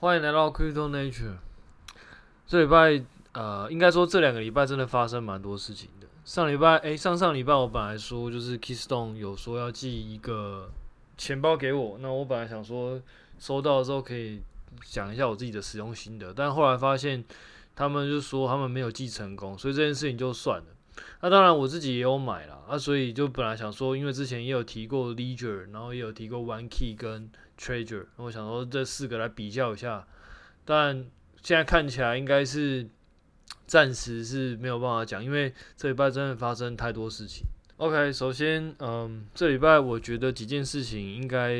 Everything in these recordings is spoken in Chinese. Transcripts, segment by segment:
欢迎来到 Crypto Nature。这礼拜，呃，应该说这两个礼拜真的发生蛮多事情的。上礼拜，诶，上上礼拜我本来说就是 Keystone 有说要寄一个钱包给我，那我本来想说收到的时候可以讲一下我自己的使用心得，但后来发现他们就说他们没有寄成功，所以这件事情就算了。那当然我自己也有买了，啊，所以就本来想说，因为之前也有提过 Ledger，然后也有提过 OneKey 跟 Trezor，我想说这四个来比较一下，但现在看起来应该是暂时是没有办法讲，因为这礼拜真的发生太多事情。OK，首先，嗯，这礼拜我觉得几件事情应该，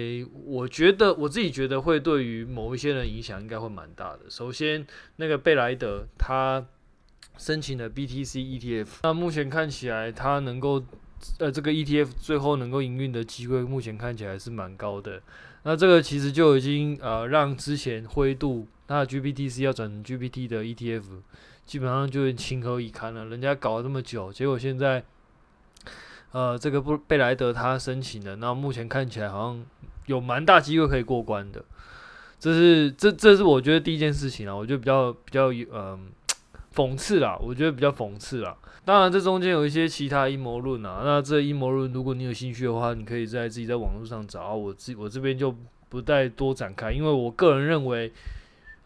我觉得我自己觉得会对于某一些人影响应该会蛮大的。首先，那个贝莱德他申请了 BTC ETF，那目前看起来他能够，呃，这个 ETF 最后能够营运的机会，目前看起来是蛮高的。那这个其实就已经呃让之前灰度它的 GBTC 要转 GPT 的 ETF，基本上就情何以堪了。人家搞了这么久，结果现在呃这个布贝莱德他申请了，那目前看起来好像有蛮大机会可以过关的。这是这这是我觉得第一件事情啊，我觉得比较比较嗯、讽刺啦，我觉得比较讽刺啦。当然这中间有一些其他阴谋论啊，那这阴谋论如果你有兴趣的话，你可以在自己在网络上找，我自我这边就不再多展开，因为我个人认为。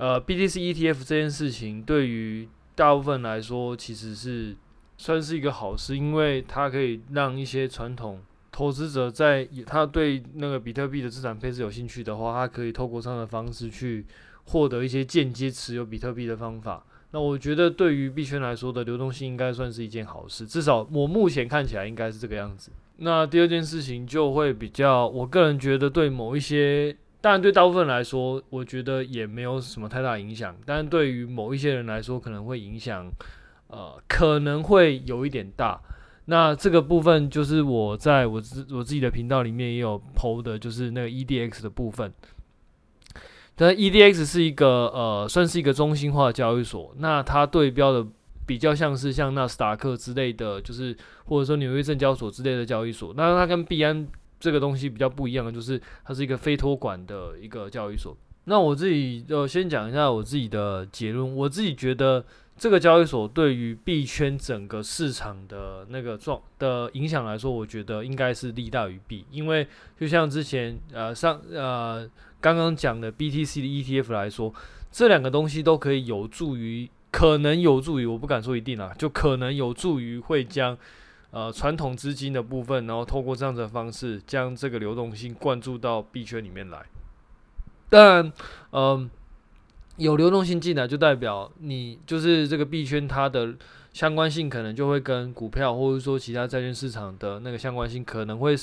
呃，BTC ETF 这件事情对于大部分来说其实是算是一个好事，因为它可以让一些传统投资者在他对那个比特币的资产配置有兴趣的话，他可以透过这样的方式去获得一些间接持有比特币的方法。那我觉得对于币圈来说的流动性应该算是一件好事，至少我目前看起来应该是这个样子。那第二件事情就会比较，我个人觉得对某一些。当然，对大部分人来说，我觉得也没有什么太大影响。但对于某一些人来说，可能会影响，呃，可能会有一点大。那这个部分就是我在我自我自己的频道里面也有 PO 的，就是那个 EDX 的部分。但 EDX 是一个呃，算是一个中心化交易所。那它对标的比较像是像纳斯达克之类的，就是或者说纽约证交所之类的交易所。那它跟币安。这个东西比较不一样的就是，它是一个非托管的一个交易所。那我自己就先讲一下我自己的结论。我自己觉得这个交易所对于币圈整个市场的那个状的影响来说，我觉得应该是利大于弊。因为就像之前呃上呃刚刚讲的 BTC 的 ETF 来说，这两个东西都可以有助于，可能有助于，我不敢说一定啊，就可能有助于会将。呃，传统资金的部分，然后透过这样的方式，将这个流动性灌注到币圈里面来。当然，嗯、有流动性进来，就代表你就是这个币圈它的相关性，可能就会跟股票或者说其他债券市场的那个相关性，可能会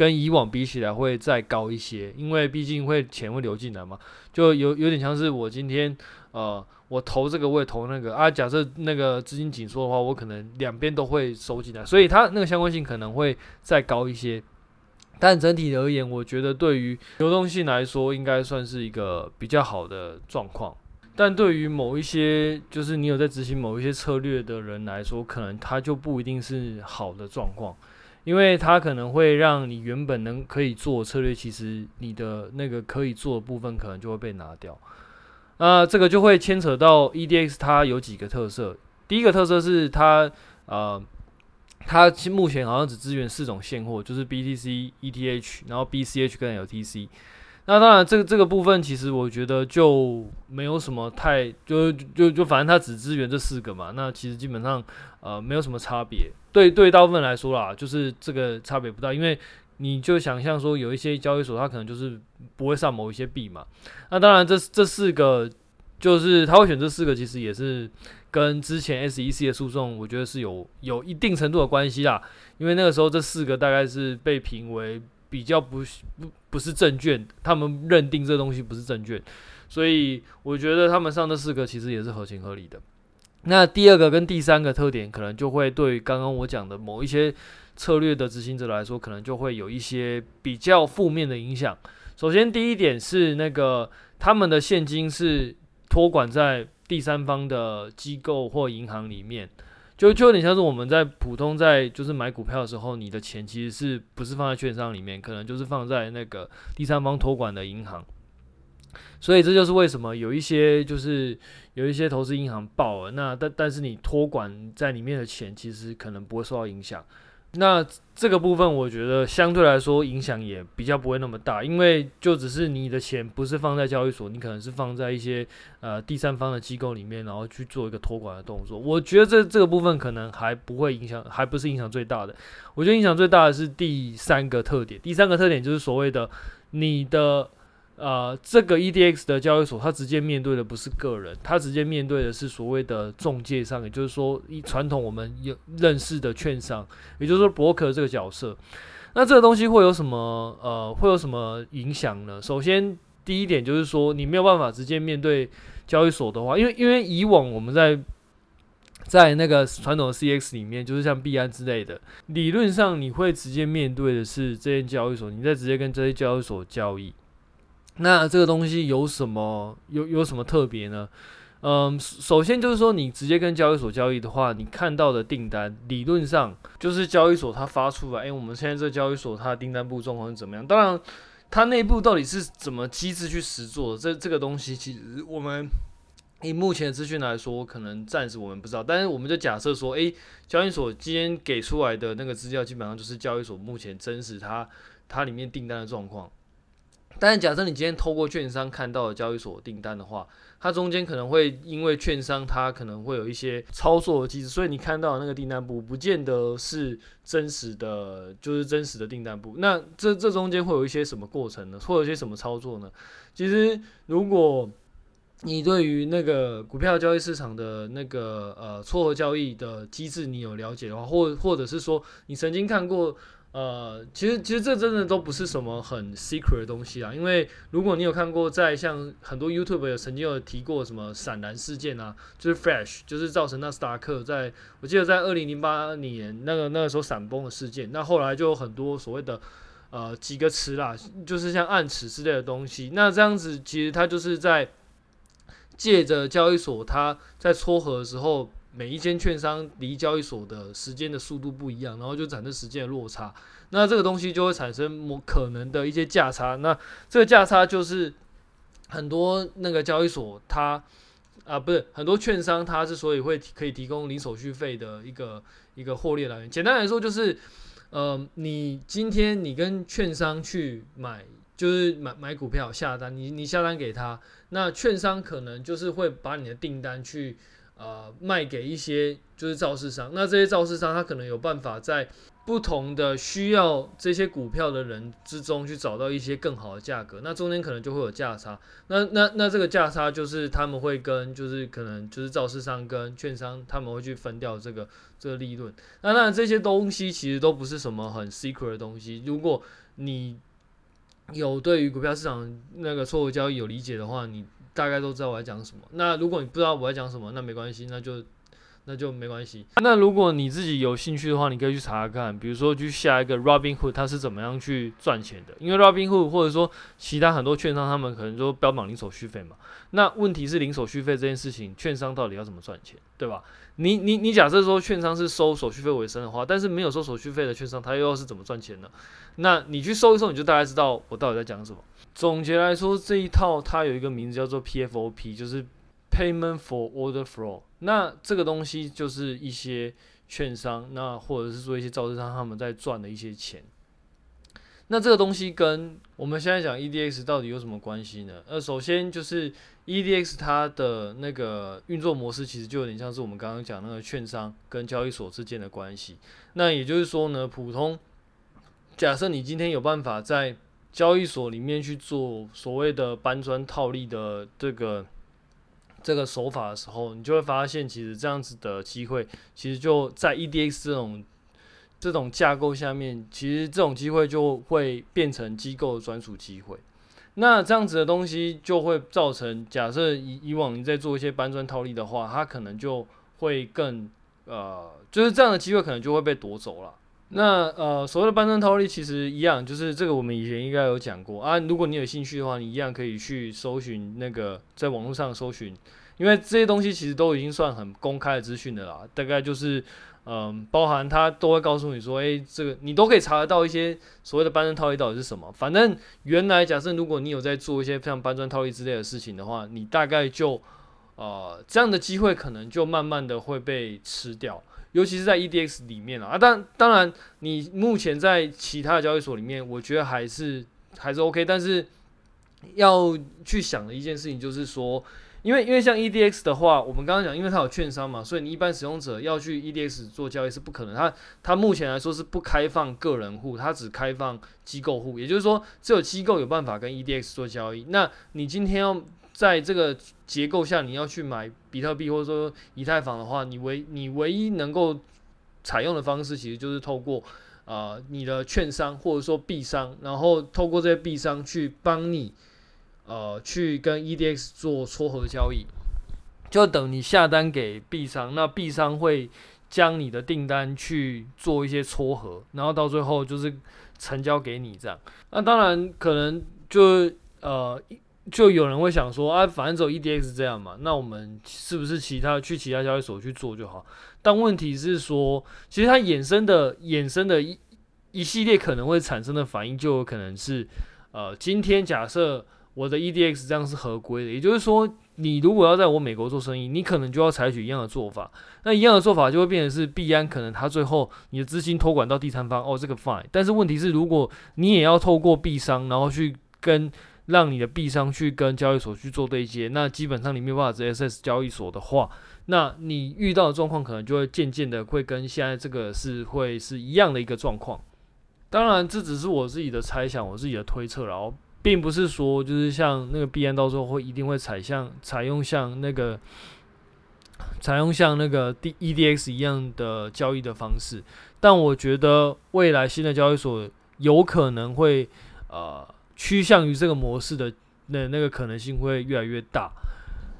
跟以往比起来会再高一些，因为毕竟会钱会流进来嘛，就有有点像是我今天呃。我投这个，我也投那个啊。假设那个资金紧缩的话，我可能两边都会收进来，所以它那个相关性可能会再高一些。但整体而言，我觉得对于流动性来说，应该算是一个比较好的状况。但对于某一些就是你有在执行某一些策略的人来说，可能它就不一定是好的状况，因为它可能会让你原本能可以做策略，其实你的那个可以做的部分可能就会被拿掉。那这个就会牵扯到 EDX，它有几个特色。第一个特色是它，呃，它目前好像只支援四种现货，就是 BTC、ETH，然后 BCH 跟 LTC。那当然，这个这个部分其实我觉得就没有什么太，就就就反正它只支援这四个嘛。那其实基本上呃没有什么差别。对对，大部分来说啦，就是这个差别不大，因为。你就想象说，有一些交易所，它可能就是不会上某一些币嘛。那当然这，这这四个就是他会选这四个，其实也是跟之前 SEC 的诉讼，我觉得是有有一定程度的关系啦。因为那个时候这四个大概是被评为比较不不不是证券，他们认定这东西不是证券，所以我觉得他们上这四个其实也是合情合理的。那第二个跟第三个特点，可能就会对刚刚我讲的某一些。策略的执行者来说，可能就会有一些比较负面的影响。首先，第一点是那个他们的现金是托管在第三方的机构或银行里面，就就有点像是我们在普通在就是买股票的时候，你的钱其实是不是放在券商里面，可能就是放在那个第三方托管的银行。所以这就是为什么有一些就是有一些投资银行爆了，那但但是你托管在里面的钱其实可能不会受到影响。那这个部分我觉得相对来说影响也比较不会那么大，因为就只是你的钱不是放在交易所，你可能是放在一些呃第三方的机构里面，然后去做一个托管的动作。我觉得这这个部分可能还不会影响，还不是影响最大的。我觉得影响最大的是第三个特点，第三个特点就是所谓的你的。呃，这个 EDX 的交易所，它直接面对的不是个人，它直接面对的是所谓的中介商，也就是说，传统我们有认识的券商，也就是说，broker 这个角色。那这个东西会有什么呃，会有什么影响呢？首先，第一点就是说，你没有办法直接面对交易所的话，因为因为以往我们在在那个传统的 CX 里面，就是像币安之类的，理论上你会直接面对的是这些交易所，你在直接跟这些交易所交易。那这个东西有什么有有什么特别呢？嗯，首先就是说，你直接跟交易所交易的话，你看到的订单理论上就是交易所它发出来。诶，我们现在这交易所它的订单部状况是怎么样？当然，它内部到底是怎么机制去实做的？这这个东西其实我们以目前的资讯来说，可能暂时我们不知道。但是我们就假设说，诶，交易所今天给出来的那个资料，基本上就是交易所目前真实它它里面订单的状况。但是假设你今天透过券商看到的交易所订单的话，它中间可能会因为券商它可能会有一些操作的机制，所以你看到的那个订单簿不见得是真实的，就是真实的订单簿。那这这中间会有一些什么过程呢？会有一些什么操作呢？其实如果你对于那个股票交易市场的那个呃撮合交易的机制你有了解的话，或或者是说你曾经看过。呃，其实其实这真的都不是什么很 secret 的东西啊，因为如果你有看过，在像很多 YouTube 有曾经有提过什么闪蓝事件啊，就是 Flash，就是造成纳斯达克在我记得在二零零八年那个那个时候闪崩的事件，那后来就有很多所谓的呃几个词啦，就是像暗池之类的东西，那这样子其实它就是在借着交易所它在撮合的时候。每一间券商离交易所的时间的速度不一样，然后就产生时间的落差，那这个东西就会产生某可能的一些价差。那这个价差就是很多那个交易所它啊不是很多券商它之所以会可以提供零手续费的一个一个获利来源。简单来说就是，呃，你今天你跟券商去买，就是买买股票下单，你你下单给他，那券商可能就是会把你的订单去。呃，卖给一些就是造市商，那这些造市商他可能有办法在不同的需要这些股票的人之中去找到一些更好的价格，那中间可能就会有价差，那那那这个价差就是他们会跟就是可能就是造市商跟券商他们会去分掉这个这个利润，那当然这些东西其实都不是什么很 secret 的东西，如果你有对于股票市场那个撮合交易有理解的话，你。大概都知道我在讲什么。那如果你不知道我在讲什么，那没关系，那就那就没关系。那如果你自己有兴趣的话，你可以去查查看，比如说去下一个 Robinhood，它是怎么样去赚钱的。因为 Robinhood 或者说其他很多券商，他们可能都标榜零手续费嘛。那问题是零手续费这件事情，券商到底要怎么赚钱，对吧？你你你假设说券商是收手续费为生的话，但是没有收手续费的券商，他又要是怎么赚钱呢？那你去搜一搜，你就大概知道我到底在讲什么。总结来说，这一套它有一个名字叫做 PFOP，就是 Payment for Order Flow。那这个东西就是一些券商，那或者是说一些造市商他们在赚的一些钱。那这个东西跟我们现在讲 EDX 到底有什么关系呢？呃，首先就是 EDX 它的那个运作模式其实就有点像是我们刚刚讲那个券商跟交易所之间的关系。那也就是说呢，普通假设你今天有办法在交易所里面去做所谓的搬砖套利的这个这个手法的时候，你就会发现，其实这样子的机会，其实就在 EDX 这种这种架构下面，其实这种机会就会变成机构的专属机会。那这样子的东西就会造成，假设以以往你在做一些搬砖套利的话，它可能就会更呃，就是这样的机会可能就会被夺走了。那呃，所谓的搬砖套利其实一样，就是这个我们以前应该有讲过啊。如果你有兴趣的话，你一样可以去搜寻那个在网络上搜寻，因为这些东西其实都已经算很公开的资讯的啦。大概就是嗯、包含他都会告诉你说，诶、这个你都可以查得到一些所谓的搬砖套利到底是什么。反正原来假设如果你有在做一些像搬砖套利之类的事情的话，你大概就呃这样的机会可能就慢慢的会被吃掉。尤其是在 EDX 里面啊，当当然，你目前在其他的交易所里面，我觉得还是还是 OK。但是要去想的一件事情就是说，因为因为像 EDX 的话，我们刚刚讲，因为它有券商嘛，所以你一般使用者要去 EDX 做交易是不可能。它它目前来说是不开放个人户，它只开放机构户，也就是说，只有机构有办法跟 EDX 做交易。那你今天要在这个结构下，你要去买比特币或者说以太坊的话，你唯你唯一能够采用的方式，其实就是透过呃你的券商或者说币商，然后透过这些币商去帮你呃去跟 EDX 做撮合交易，就等你下单给币商，那币商会将你的订单去做一些撮合，然后到最后就是成交给你这样。那当然可能就呃。就有人会想说啊，反正只有 EDX 这样嘛，那我们是不是其他去其他交易所去做就好？但问题是说，其实它衍生的衍生的一一系列可能会产生的反应，就有可能是，呃，今天假设我的 EDX 这样是合规的，也就是说，你如果要在我美国做生意，你可能就要采取一样的做法。那一样的做法就会变成是币安可能他最后你的资金托管到第三方，哦，这个 fine。但是问题是，如果你也要透过币商，然后去跟让你的币商去跟交易所去做对接，那基本上你没有办法直接 access 交易所的话，那你遇到的状况可能就会渐渐的会跟现在这个是会是一样的一个状况。当然，这只是我自己的猜想，我自己的推测，然后并不是说就是像那个币安到时候会一定会采像采用像那个采用像那个 D EDX 一样的交易的方式，但我觉得未来新的交易所有可能会呃。趋向于这个模式的那那个可能性会越来越大。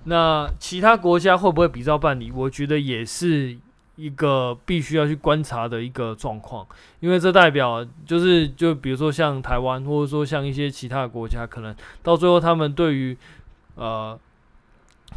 那其他国家会不会比照办理？我觉得也是一个必须要去观察的一个状况，因为这代表就是就比如说像台湾，或者说像一些其他的国家，可能到最后他们对于呃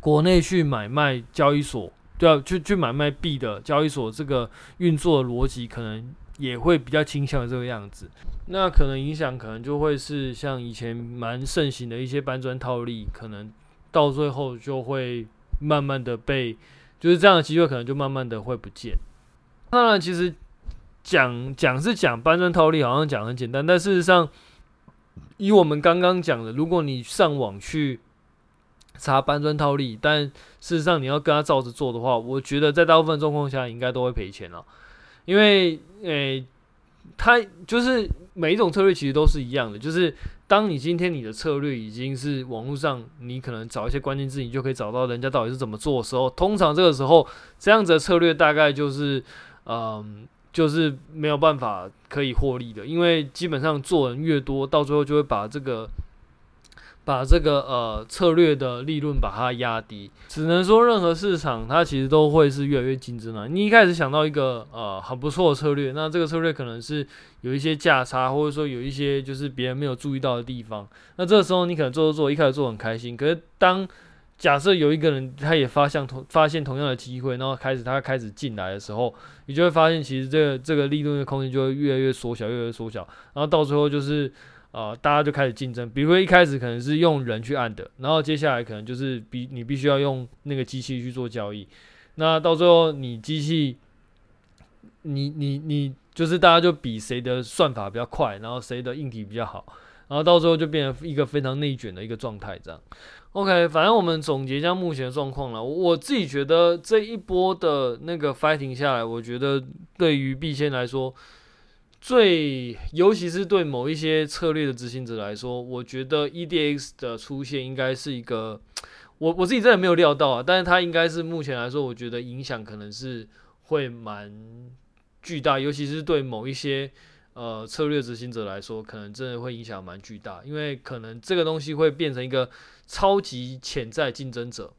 国内去买卖交易所，对啊，去去买卖币的交易所这个运作逻辑，可能也会比较倾向于这个样子。那可能影响可能就会是像以前蛮盛行的一些搬砖套利，可能到最后就会慢慢的被，就是这样的机会可能就慢慢的会不见。当然，其实讲讲是讲搬砖套利，好像讲很简单，但事实上，以我们刚刚讲的，如果你上网去查搬砖套利，但事实上你要跟他照着做的话，我觉得在大部分状况下应该都会赔钱了，因为诶。欸它就是每一种策略其实都是一样的，就是当你今天你的策略已经是网络上，你可能找一些关键字，你就可以找到人家到底是怎么做的时候，通常这个时候这样子的策略大概就是，嗯，就是没有办法可以获利的，因为基本上做人越多，到最后就会把这个。把这个呃策略的利润把它压低，只能说任何市场它其实都会是越来越竞争了。你一开始想到一个呃很不错的策略，那这个策略可能是有一些价差，或者说有一些就是别人没有注意到的地方。那这个时候你可能做做做，一开始做很开心。可是当假设有一个人他也发现同发现同样的机会，然后开始他开始进来的时候，你就会发现其实这个这个利润的空间就会越来越缩小，越来越缩小，然后到最后就是。啊、大家就开始竞争。比如说一开始可能是用人去按的，然后接下来可能就是比你必须要用那个机器去做交易。那到最后你机器，你你你就是大家就比谁的算法比较快，然后谁的硬体比较好，然后到最后就变成一个非常内卷的一个状态。这样，OK，反正我们总结一下目前的状况了。我自己觉得这一波的那个 fighting 下来，我觉得对于币圈来说。最，尤其是对某一些策略的执行者来说，我觉得 EDX 的出现应该是一个，我我自己真的没有料到啊，但是它应该是目前来说，我觉得影响可能是会蛮巨大，尤其是对某一些呃策略执行者来说，可能真的会影响蛮巨大，因为可能这个东西会变成一个超级潜在竞争者。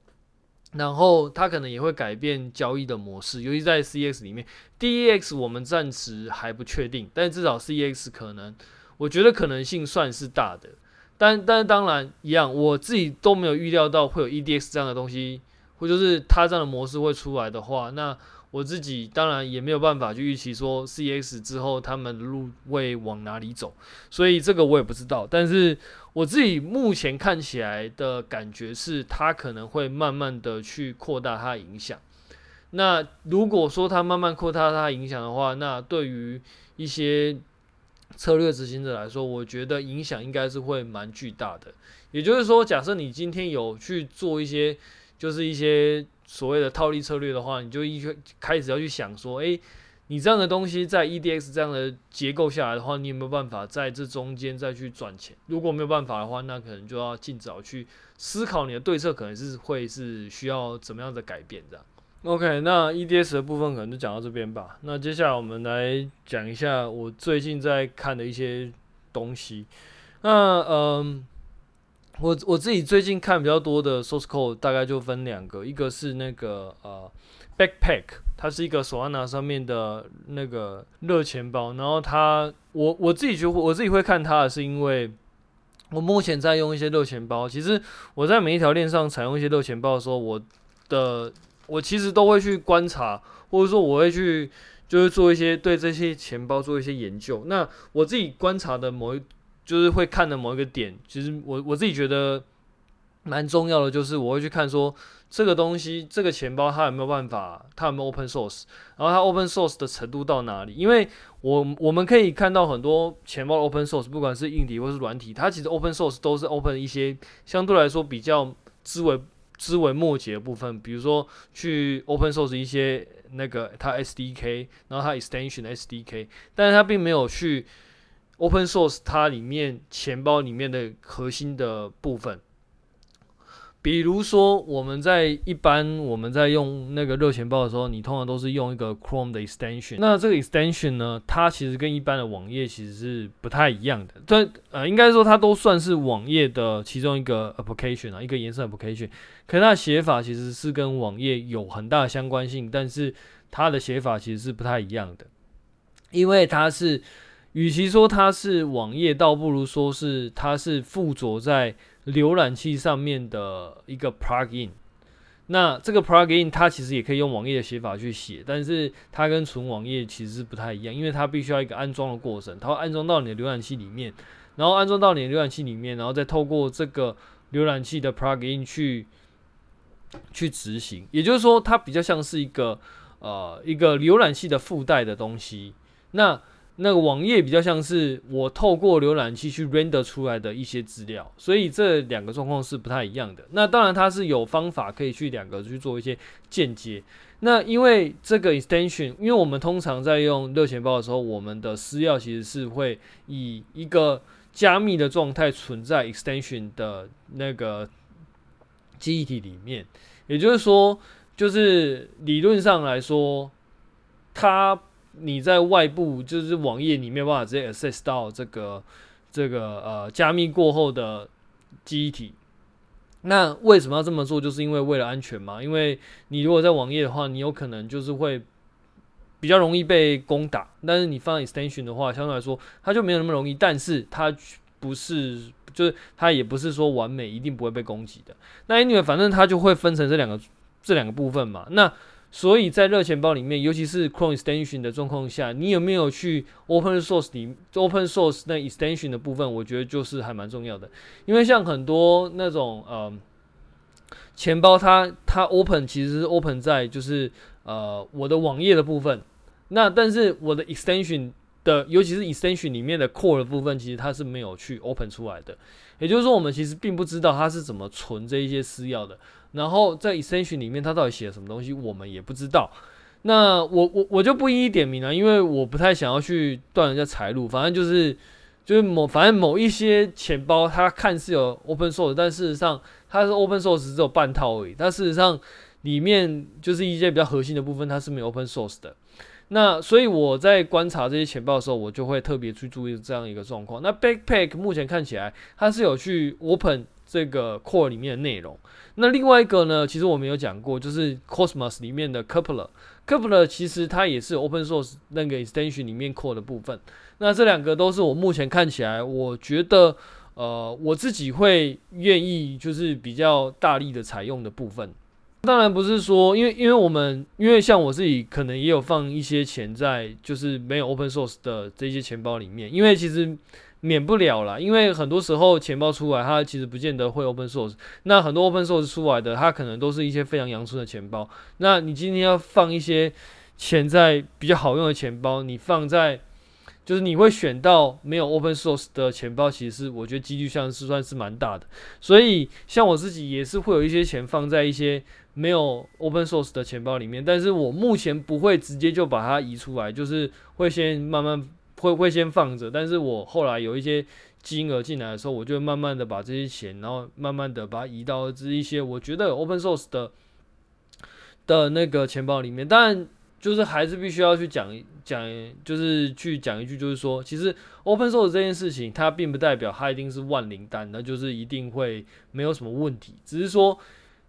然后它可能也会改变交易的模式，尤其在 C X 里面，DEX 我们暂时还不确定，但至少 C X 可能，我觉得可能性算是大的。但但是当然一样，我自己都没有预料到会有 EDX 这样的东西，或就是它这样的模式会出来的话，那我自己当然也没有办法去预期说 C X 之后他们的路会往哪里走，所以这个我也不知道。但是我自己目前看起来的感觉是，它可能会慢慢的去扩大它的影响。那如果说它慢慢扩大它的影响的话，那对于一些策略执行者来说，我觉得影响应该是会蛮巨大的。也就是说，假设你今天有去做一些，就是一些所谓的套利策略的话，你就一开始要去想说，诶，你这样的东西在 EDX 这样的结构下来的话，你有没有办法在这中间再去赚钱？如果没有办法的话，那可能就要尽早去思考你的对策，可能是会是需要怎么样的改变这样。OK，那 EDS 的部分可能就讲到这边吧。那接下来我们来讲一下我最近在看的一些东西。那嗯，我我自己最近看比较多的 source code 大概就分两个，一个是那个呃 Backpack，它是一个 Solana 上面的那个热钱包。然后它，我我自己觉得我自己会看它是因为我目前在用一些热钱包。其实我在每一条链上采用一些热钱包的时候，我的我其实都会去观察，或者说我会去，就是做一些对这些钱包做一些研究。那我自己观察的某一，就是会看的某一个点，其实我我自己觉得蛮重要的，就是我会去看说这个东西，这个钱包它有没有办法，它有没有 open source，然后它 open source 的程度到哪里？因为我我们可以看到很多钱包 open source，不管是硬体或是软体，它其实 open source 都是 open 一些相对来说比较枝微。枝微末节的部分，比如说去 open source 一些那个它 SDK，然后它 extension SDK，但是它并没有去 open source 它里面钱包里面的核心的部分。比如说，我们在一般我们在用那个热钱包的时候，你通常都是用一个 Chrome 的 extension。那这个 extension 呢，它其实跟一般的网页其实是不太一样的。这呃，应该说它都算是网页的其中一个 application 啊，一个延伸 application。可是它的写法其实是跟网页有很大的相关性，但是它的写法其实是不太一样的，因为它是，与其说它是网页，倒不如说是它是附着在。浏览器上面的一个 plugin，那这个 plugin 它其实也可以用网页的写法去写，但是它跟纯网页其实是不太一样，因为它必须要一个安装的过程，它会安装到你的浏览器里面，然后安装到你的浏览器里面，然后再透过这个浏览器的 plugin 去去执行，也就是说，它比较像是一个呃一个浏览器的附带的东西，那。那个网页比较像是我透过浏览器去 render 出来的一些资料，所以这两个状况是不太一样的。那当然它是有方法可以去两个去做一些间接。那因为这个 extension，因为我们通常在用热钱包的时候，我们的私钥其实是会以一个加密的状态存在 extension 的那个记忆体里面。也就是说，就是理论上来说，它。你在外部就是网页，你没有办法直接 access 到这个这个呃加密过后的记忆体。那为什么要这么做？就是因为为了安全嘛。因为你如果在网页的话，你有可能就是会比较容易被攻打。但是你放 extension 的话，相对来说它就没有那么容易。但是它不是，就是它也不是说完美一定不会被攻击的。那 anyway，反正它就会分成这两个这两个部分嘛。那所以在热钱包里面，尤其是 Chrome extension 的状况下，你有没有去 open source 里 open source 那 extension 的部分？我觉得就是还蛮重要的。因为像很多那种呃钱包它，它 open 其实是 open 在就是呃我的网页的部分。那但是我的 extension 的，尤其是 extension 里面的 core 的部分，其实它是没有去 open 出来的。也就是说，我们其实并不知道它是怎么存这一些私钥的。然后在 extension 里面，它到底写了什么东西，我们也不知道。那我我我就不一一点名了，因为我不太想要去断人家财路。反正就是就是某反正某一些钱包，它看似有 open source，但事实上它是 open source 只有半套而已。但事实上里面就是一些比较核心的部分，它是没有 open source 的。那所以我在观察这些钱包的时候，我就会特别去注意这样一个状况。那 Backpack 目前看起来它是有去 open。这个 core 里面的内容。那另外一个呢，其实我们有讲过，就是 Cosmos 里面的 Kepler，Kepler 其实它也是 Open Source 那个 extension 里面 core 的部分。那这两个都是我目前看起来，我觉得呃我自己会愿意就是比较大力的采用的部分。当然不是说，因为因为我们因为像我自己可能也有放一些钱在就是没有 Open Source 的这些钱包里面，因为其实。免不了啦，因为很多时候钱包出来，它其实不见得会 open source。那很多 open source 出来的，它可能都是一些非常阳春的钱包。那你今天要放一些钱在比较好用的钱包，你放在就是你会选到没有 open source 的钱包，其实是我觉得几率上是算是蛮大的。所以像我自己也是会有一些钱放在一些没有 open source 的钱包里面，但是我目前不会直接就把它移出来，就是会先慢慢。会会先放着，但是我后来有一些金额进来的时候，我就慢慢的把这些钱，然后慢慢的把它移到这一些我觉得有 open source 的的那个钱包里面。但，就是还是必须要去讲讲，就是去讲一句，就是说，其实 open source 这件事情，它并不代表它一定是万灵丹，那就是一定会没有什么问题。只是说，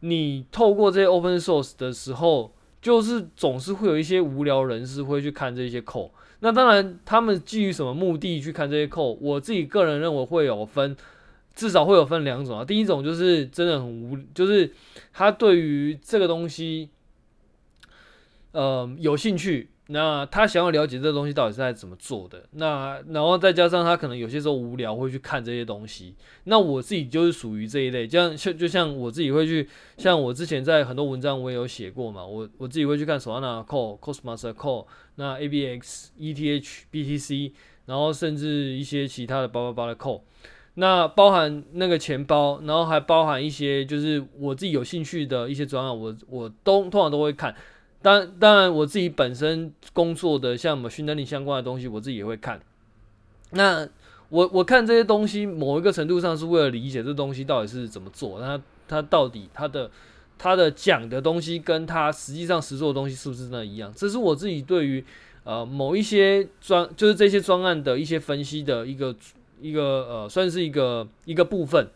你透过这些 open source 的时候，就是总是会有一些无聊人士会去看这些口。那当然，他们基于什么目的去看这些扣我自己个人认为会有分，至少会有分两种啊。第一种就是真的很无，就是他对于这个东西，呃，有兴趣。那他想要了解这个东西到底是在怎么做的，那然后再加上他可能有些时候无聊会去看这些东西。那我自己就是属于这一类，这样就就像我自己会去，像我之前在很多文章我也有写过嘛，我我自己会去看 Solana、c o l Cosmos Core、那 ABX、ETH、BTC，然后甚至一些其他的八八八的 Core，那包含那个钱包，然后还包含一些就是我自己有兴趣的一些专案，我我都通常都会看。当当然，我自己本身工作的像 machine learning 相关的东西，我自己也会看。那我我看这些东西，某一个程度上是为了理解这东西到底是怎么做，那它，它到底它的它的讲的东西跟它实际上实做的东西是不是真的一样？这是我自己对于呃某一些专就是这些专案的一些分析的一个一个呃算是一个一个部分。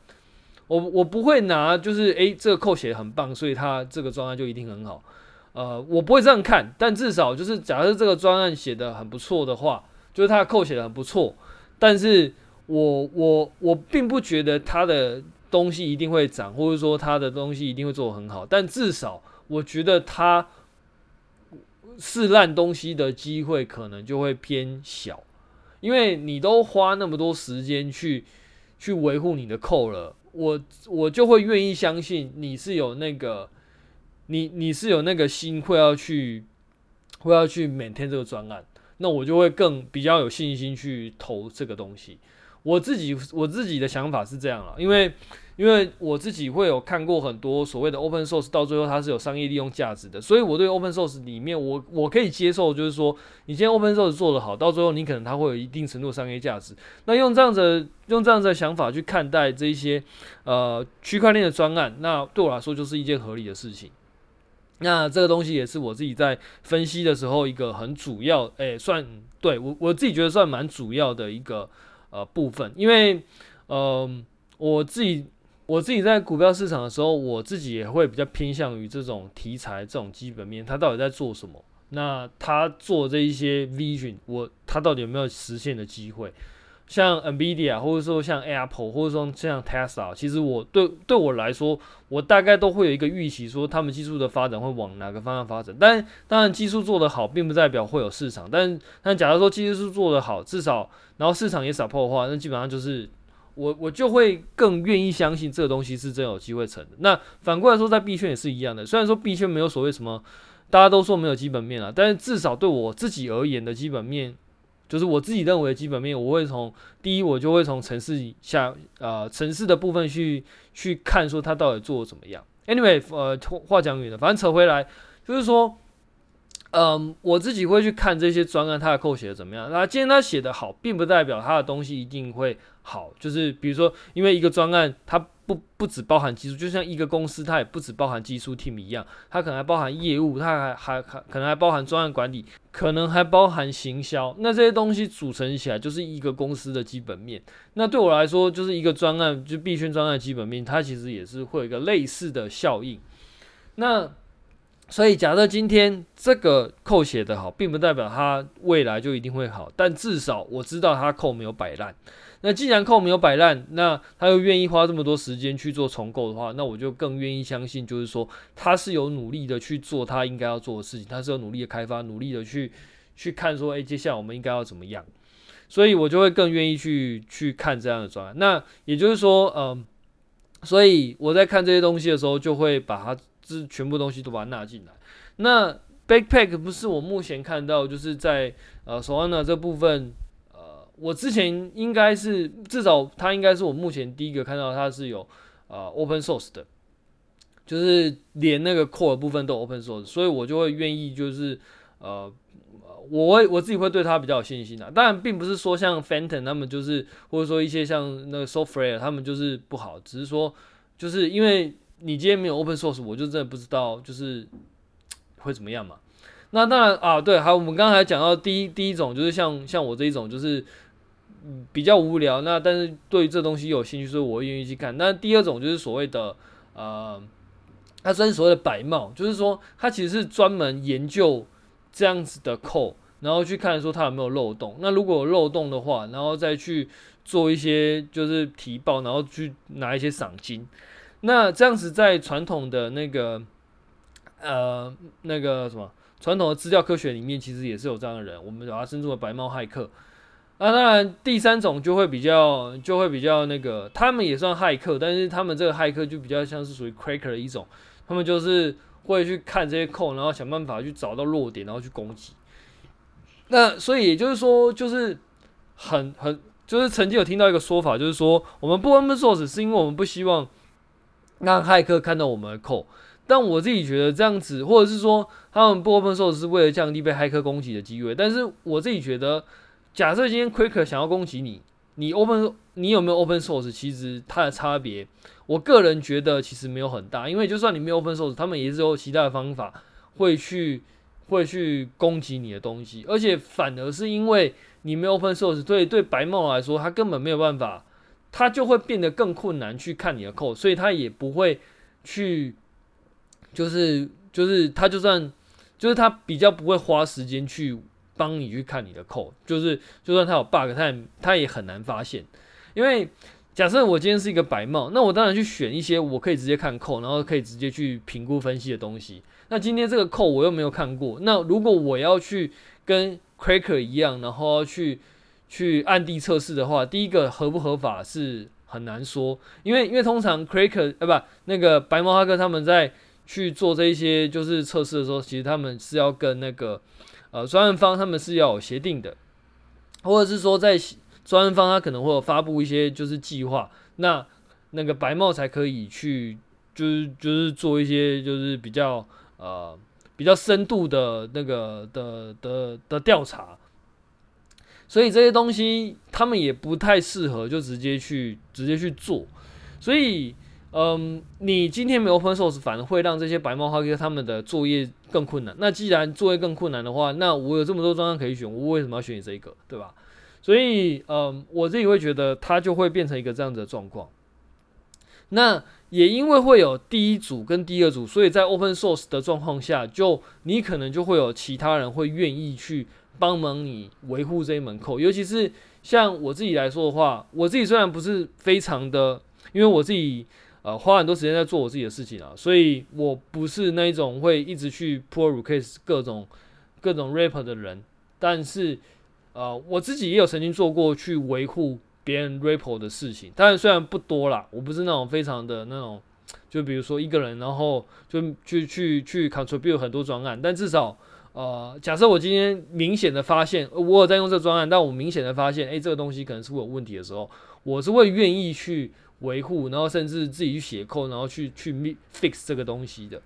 我我不会拿就是诶、这个扣写的很棒，所以它这个专案就一定很好。呃，我不会这样看，但至少就是，假设这个专案写的很不错的话，就是他的扣写的很不错，但是我我我并不觉得他的东西一定会涨，或者说他的东西一定会做得很好，但至少我觉得他是烂东西的机会可能就会偏小，因为你都花那么多时间去去维护你的扣了，我我就会愿意相信你是有那个。你你是有那个心会要去，会要去每天这个专案，那我就会更比较有信心去投这个东西。我自己我自己的想法是这样了，因为因为我自己会有看过很多所谓的 open source，到最后它是有商业利用价值的，所以我对 open source 里面我我可以接受，就是说你今天 open source 做得好，到最后你可能它会有一定程度商业价值。那用这样子用这样子的想法去看待这一些呃区块链的专案，那对我来说就是一件合理的事情。那这个东西也是我自己在分析的时候一个很主要，诶、算对我我自己觉得算蛮主要的一个呃部分，因为呃我自己我自己在股票市场的时候，我自己也会比较偏向于这种题材这种基本面，它到底在做什么？那它做这一些 vision，我它到底有没有实现的机会？像 NVIDIA，或者说像 Apple，或者说像 Tesla，其实我对对我来说，我大概都会有一个预期，说他们技术的发展会往哪个方向发展。但当然，技术做得好，并不代表会有市场。但但假如说技术做得好，至少然后市场也打破的话，那基本上就是我我就会更愿意相信这个东西是真有机会成的。那反过来说，在币圈也是一样的。虽然说币圈没有所谓什么，大家都说没有基本面啊，但是至少对我自己而言的基本面。就是我自己认为基本面，我会从第一，我就会从城市下呃城市的部分去去看，说它到底做怎么样。Anyway，呃，话讲远了，反正扯回来，就是说，嗯，我自己会去看这些专案，他的扣写的怎么样。那既然他写的好，并不代表他的东西一定会好。就是比如说，因为一个专案，它不不只包含技术，就像一个公司，它也不只包含技术 team 一样，它可能还包含业务，它还还还可能还包含专案管理，可能还包含行销。那这些东西组成起来，就是一个公司的基本面。那对我来说，就是一个专案，就币圈专案基本面，它其实也是会有一个类似的效应。那所以，假设今天这个扣写得好，并不代表它未来就一定会好，但至少我知道它扣没有摆烂。那既然 code 没有摆烂，那他又愿意花这么多时间去做重构的话，那我就更愿意相信，就是说他是有努力的去做他应该要做的事情，他是有努力的开发，努力的去去看说，诶，接下来我们应该要怎么样？所以我就会更愿意去去看这样的专案。那也就是说，嗯，所以我在看这些东西的时候，就会把它。这全部东西都把它纳进来。那 Backpack 不是我目前看到，就是在呃 s o a n a 这部分，我之前应该是至少它应该是我目前第一个看到它是有呃 Open Source 的，就是连那个 Core 部分都 Open Source，所以我就会愿意就是呃，我会我自己会对它比较有信心的。当然，并不是说像 Phantom 他们就是，或者说一些像那个 Software 他们就是不好，只是说就是因为。你今天没有 open source，我就真的不知道就是会怎么样嘛。那当然啊，对，还有我们刚才讲到第一第一种，就是像像我这一种，就是比较无聊。那但是对于这东西有兴趣，所以我愿意去看。那第二种就是所谓的呃，它算是所谓的白帽，就是说它其实是专门研究这样子的扣然后去看说它有没有漏洞。那如果有漏洞的话，然后再去做一些就是提报，然后去拿一些赏金。那这样子，在传统的那个呃那个什么传统的资料科学里面，其实也是有这样的人，我们把它称之为白帽骇客。那当然，第三种就会比较就会比较那个，他们也算骇客，但是他们这个骇客就比较像是属于 cracker 的一种，他们就是会去看这些空然后想办法去找到弱点，然后去攻击。那所以也就是说，就是很很就是曾经有听到一个说法，就是说我们不 open source 是因为我们不希望。让骇客看到我们的 code，但我自己觉得这样子，或者是说他们不 open source 是为了降低被骇客攻击的机会。但是我自己觉得，假设今天 Quaker 想要攻击你，你 open 你有没有 open source，其实它的差别，我个人觉得其实没有很大，因为就算你没有 open source，他们也是有其他的方法会去会去攻击你的东西，而且反而是因为你没有 open source，对对白帽来说，他根本没有办法。他就会变得更困难去看你的 code，所以他也不会去，就是就是他就算就是他比较不会花时间去帮你去看你的 code，就是就算他有 bug，他也他也很难发现。因为假设我今天是一个白帽，那我当然去选一些我可以直接看 code，然后可以直接去评估分析的东西。那今天这个 code 我又没有看过，那如果我要去跟 Cracker 一样，然后去。去暗地测试的话，第一个合不合法是很难说，因为因为通常 Cracker 呃不那个白帽骇客他们在去做这一些就是测试的时候，其实他们是要跟那个呃专案方他们是要有协定的，或者是说在专案方他可能会有发布一些就是计划，那那个白帽才可以去就是就是做一些就是比较呃比较深度的那个的的的调查。所以这些东西他们也不太适合就直接去直接去做，所以嗯，你今天没有 open source，反而会让这些白帽骇客他们的作业更困难。那既然作业更困难的话，那我有这么多专案可以选，我为什么要选你这一个，对吧？所以嗯，我自己会觉得它就会变成一个这样子的状况。那也因为会有第一组跟第二组，所以在 open source 的状况下，就你可能就会有其他人会愿意去。帮忙你维护这一门扣尤其是像我自己来说的话，我自己虽然不是非常的，因为我自己呃花很多时间在做我自己的事情啊，所以我不是那一种会一直去 pull request 各种各种 repo 的人，但是呃我自己也有曾经做过去维护别人 repo 的事情，当然虽然不多啦，我不是那种非常的那种，就比如说一个人然后就去去去 contribute 很多专案，但至少。呃，假设我今天明显的发现，我有在用这个专案，但我明显的发现，哎、这个东西可能是会有问题的时候，我是会愿意去维护，然后甚至自己去写扣然后去去 fix 这个东西的。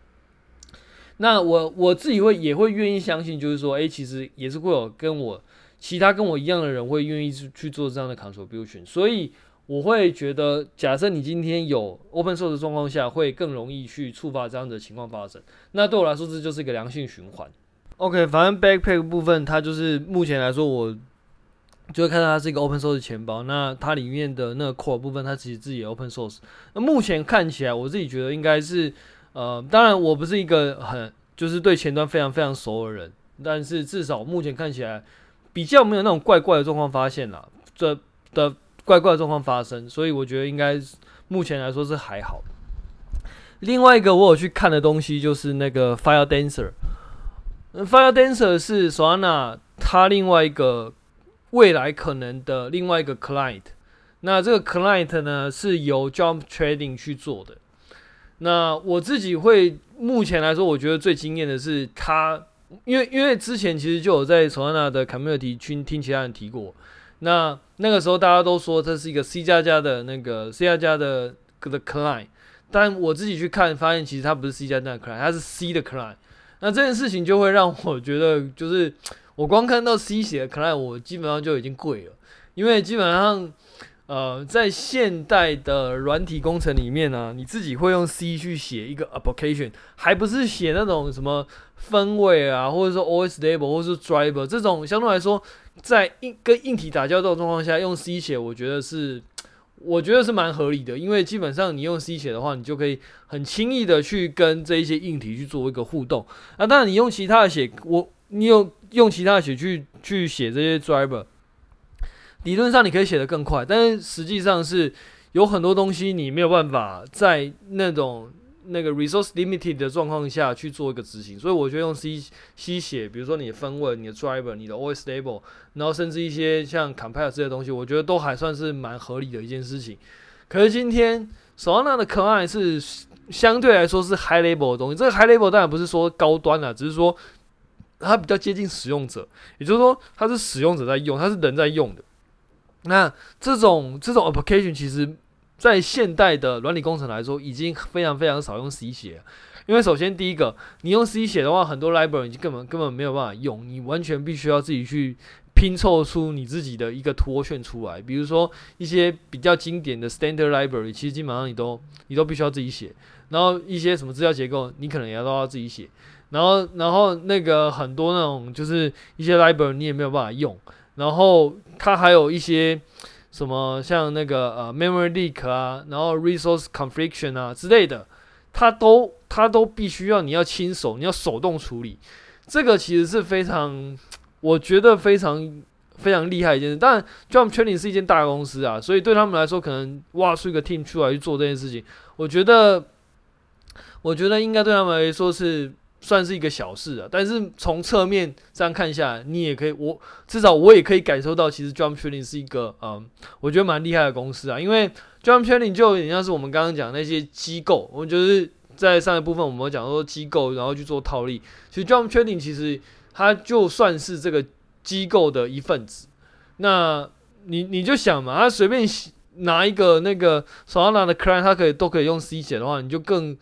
那我我自己会也会愿意相信，就是说，诶、其实也是会有跟我其他跟我一样的人会愿意去去做这样的 contribution，所以我会觉得，假设你今天有 open source 的状况下，会更容易去触发这样的情况发生。那对我来说，这就是一个良性循环。OK，反正 backpack 部分，它就是目前来说，我就会看到它是一个 open source 钱包。那它里面的那个 core 部分，它其实自己也 open source。那目前看起来，我自己觉得应该是。呃，当然我不是一个很就是对前端非常非常熟的人，但是至少目前看起来比较没有那种怪怪的状况发现了，这的怪怪的状况发生，所以我觉得应该目前来说是还好。另外一个我有去看的东西就是那个 Fire Dancer，Fire Dancer 是 Solana 它另外一个未来可能的另外一个 client，那这个 client 呢是由 Jump Trading 去做的。那我自己会目前来说，我觉得最惊艳的是他，因为因为之前其实就有在 Solana 的 Community 去听其他人提过，那那个时候大家都说这是一个 C 加加的那个 C 加加的的 Client，但我自己去看发现，其实它不是 C 加加的 Client，它是 C 的 Client。那这件事情就会让我觉得，就是我光看到 C 写的 Client，我基本上就已经跪了，因为基本上。呃，在现代的软体工程里面呢、你自己会用 C 去写一个 application，还不是写那种什么分位啊，或者说 OS label 或者是 driver 这种，相对来说，在硬跟硬体打交道的状况下用 C 写，我觉得是我觉得是蛮合理的，因为基本上你用 C 写的话，你就可以很轻易的去跟这一些硬体去做一个互动。啊，当然你用其他的写，我你有用其他的写去去写这些 driver。理论上你可以写得更快，但是实际上是有很多东西你没有办法在那种那个 resource limited 的状况下去做一个执行，所以我觉得用 C C 写，比如说你的分位、你的 driver、你的 OS label，然后甚至一些像 compile 这些东西，我觉得都还算是蛮合理的一件事情。可是今天 Solana 的 client 是相对来说是 high level 的东西，这个 high level 当然不是说高端了，只是说它比较接近使用者，也就是说它是使用者在用，它是人在用的。那这种这种 application 其实，在现代的软体工程来说，已经非常非常少用 C 写，因为首先第一个，你用 C 写的话，很多 library 已经根本根本没有办法用，你完全必须要自己去拼凑出你自己的一个图线出来。比如说一些比较经典的 standard library，其实基本上你都你都必须要自己写。然后一些什么资料结构，你可能也要都要自己写。然后然后那个很多那种就是一些 library 你也没有办法用。然后它还有一些什么像那个呃 memory leak 啊，然后 resource confliction 啊之类的，它都它都必须要你要亲手，你要手动处理。这个其实是非常，我觉得非常非常厉害一件事。但 Jump Training 是一间大公司啊，所以对他们来说，可能挖出一个 team 出来去做这件事情，我觉得，我觉得应该对他们来说是。算是一个小事啊，但是从侧面这样看下来，你也可以，我至少我也可以感受到，其实 Jump Trading 是一个，嗯，我觉得蛮厉害的公司啊。因为 Jump Trading 就有点像是我们刚刚讲那些机构，我们就是在上一部分我们讲说机构，然后去做套利。其实 Jump Trading 其实它就算是这个机构的一份子。那你你就想嘛，他随便拿一个那个 Solana 的 client，他可以都可以用 C 写的话，你就更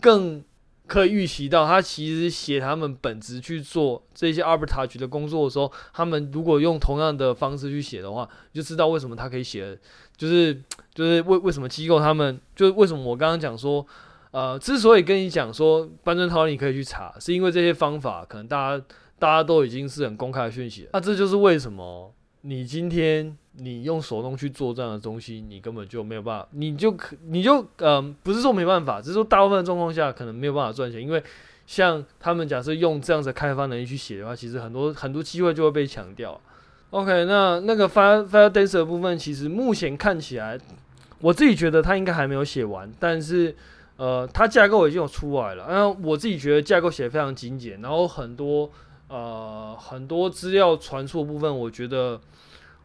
更。可以预期到，他其实写他们本职去做这些 arbitrage 的工作的时候，他们如果用同样的方式去写的话，就知道为什么他可以写，就是就是为为什么机构他们，就是为什么我刚刚讲说，呃，之所以跟你讲说搬砖套利你可以去查，是因为这些方法可能大家大家都已经是很公开的讯息了，那这就是为什么你今天。你用手动去做这样的东西，你根本就没有办法，你就可你就嗯、呃，不是说没办法，只是说大部分的状况下可能没有办法赚钱，因为像他们假设用这样子的开发能力去写的话，其实很多很多机会就会被抢掉。OK，那那个 Fire Fire Dance 的部分，其实目前看起来，我自己觉得它应该还没有写完，但是呃，它架构已经有出来了，然后我自己觉得架构写得非常精简，然后很多呃很多资料传输的部分，我觉得。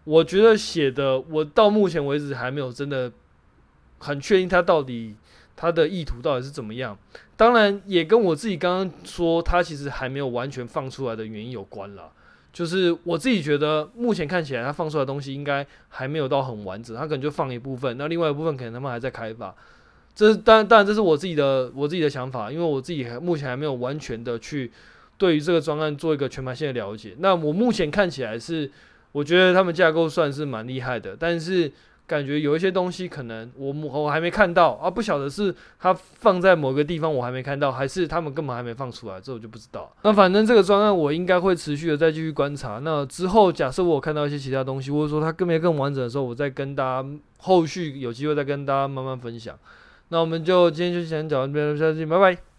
我觉得写的，我到目前为止还没有真的很确定他到底他的意图到底是怎么样。当然，也跟我自己刚刚说他其实还没有完全放出来的原因有关了。就是我自己觉得目前看起来他放出来的东西应该还没有到很完整，他可能就放一部分，那另外一部分可能他们还在开发。这是当然，当然这是我自己的我自己的想法，因为我自己还目前还没有完全的去对于这个专案做一个全盘性的了解。那我目前看起来是，我觉得他们架构算是蛮厉害的，但是。感觉有一些东西可能我我还没看到啊，不晓得是它放在某个地方我还没看到，还是他们根本还没放出来，这我就不知道。那反正这个专案我应该会持续的再继续观察。那之后假设我看到一些其他东西，或者说它更没更完整的时候，我再跟大家后续有机会再跟大家慢慢分享。那我们就今天就先讲到这边，下次见，拜拜。